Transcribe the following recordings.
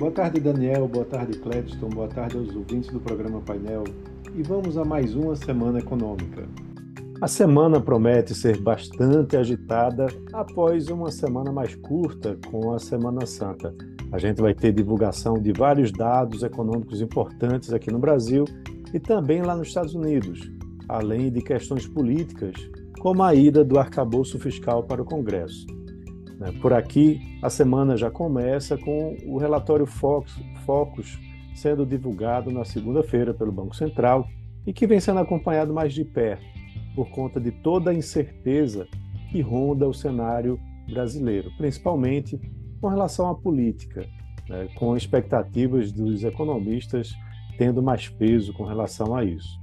Boa tarde, Daniel. Boa tarde, Cledston. Boa tarde aos ouvintes do programa Painel. E vamos a mais uma semana econômica. A semana promete ser bastante agitada após uma semana mais curta com a Semana Santa. A gente vai ter divulgação de vários dados econômicos importantes aqui no Brasil e também lá nos Estados Unidos, além de questões políticas, como a ida do arcabouço fiscal para o Congresso. Né? Por aqui, a semana já começa com o relatório Focus sendo divulgado na segunda-feira pelo Banco Central e que vem sendo acompanhado mais de perto por conta de toda a incerteza que ronda o cenário brasileiro, principalmente com relação à política, né? com expectativas dos economistas tendo mais peso com relação a isso.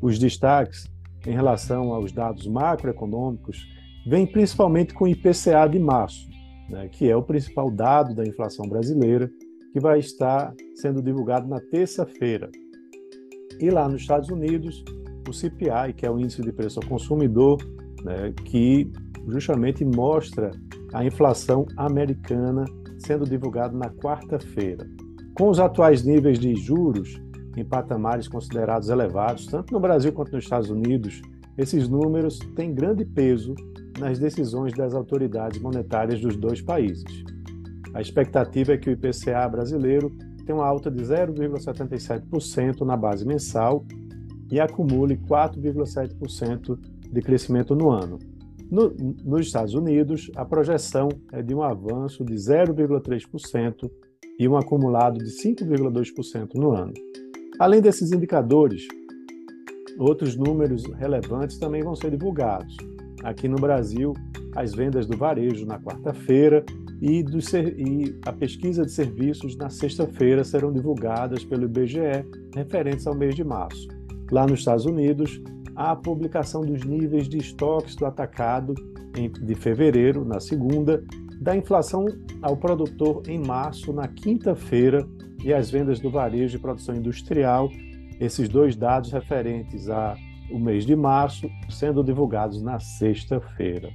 Os destaques em relação aos dados macroeconômicos vem principalmente com o IPCA de março, né, que é o principal dado da inflação brasileira, que vai estar sendo divulgado na terça-feira. E lá nos Estados Unidos, o CPI, que é o Índice de Preço ao Consumidor, né, que justamente mostra a inflação americana sendo divulgado na quarta-feira. Com os atuais níveis de juros em patamares considerados elevados, tanto no Brasil quanto nos Estados Unidos, esses números têm grande peso nas decisões das autoridades monetárias dos dois países. A expectativa é que o IPCA brasileiro tenha uma alta de 0,77% na base mensal e acumule 4,7% de crescimento no ano. No, nos Estados Unidos, a projeção é de um avanço de 0,3% e um acumulado de 5,2% no ano. Além desses indicadores, outros números relevantes também vão ser divulgados aqui no Brasil as vendas do varejo na quarta-feira e, e a pesquisa de serviços na sexta-feira serão divulgadas pelo IBGE referentes ao mês de março. Lá nos Estados Unidos, a publicação dos níveis de estoques do atacado em, de fevereiro, na segunda, da inflação ao produtor em março, na quinta-feira, e as vendas do varejo e produção industrial, esses dois dados referentes a o mês de março, sendo divulgados na sexta-feira.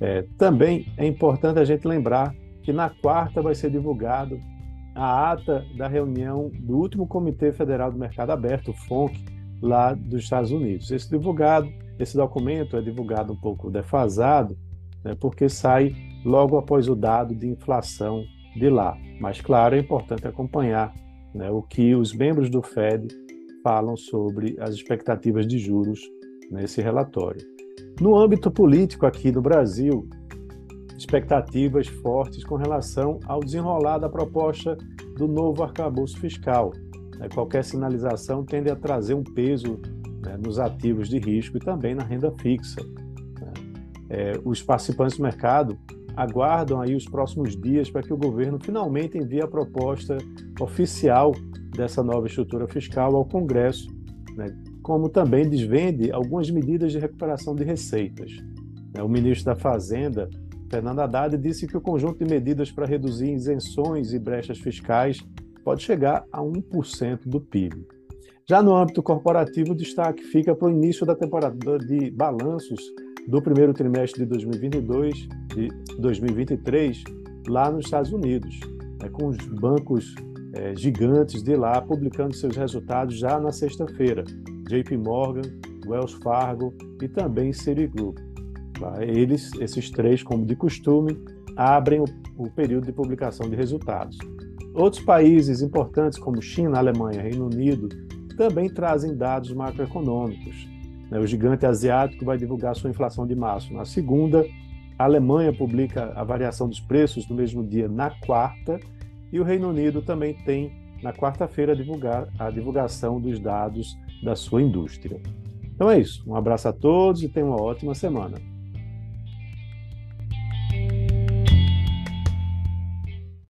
É, também é importante a gente lembrar que na quarta vai ser divulgado a ata da reunião do último Comitê Federal do Mercado Aberto, o FONC, lá dos Estados Unidos. Esse divulgado, esse documento é divulgado um pouco defasado, né, porque sai logo após o dado de inflação de lá. Mas, claro, é importante acompanhar né, o que os membros do FED falam sobre as expectativas de juros nesse relatório. No âmbito político aqui no Brasil, expectativas fortes com relação ao desenrolar da proposta do novo arcabouço fiscal. Né? Qualquer sinalização tende a trazer um peso né, nos ativos de risco e também na renda fixa. Né? É, os participantes do mercado aguardam aí os próximos dias para que o governo finalmente envie a proposta oficial dessa nova estrutura fiscal ao Congresso, né, como também desvende algumas medidas de recuperação de receitas. Né. O ministro da Fazenda, Fernando Haddad, disse que o conjunto de medidas para reduzir isenções e brechas fiscais pode chegar a 1% do PIB. Já no âmbito corporativo, o destaque fica para o início da temporada de balanços do primeiro trimestre de 2022 de 2023 lá nos Estados Unidos, né, com os bancos é, gigantes de lá publicando seus resultados já na sexta-feira. JP Morgan, Wells Fargo e também Citigroup. Tá? Eles, esses três, como de costume, abrem o, o período de publicação de resultados. Outros países importantes, como China, Alemanha, Reino Unido, também trazem dados macroeconômicos. Né? O gigante asiático vai divulgar sua inflação de março na segunda, a Alemanha publica a variação dos preços no mesmo dia na quarta, e o Reino Unido também tem, na quarta-feira, a divulgação dos dados da sua indústria. Então é isso. Um abraço a todos e tenham uma ótima semana.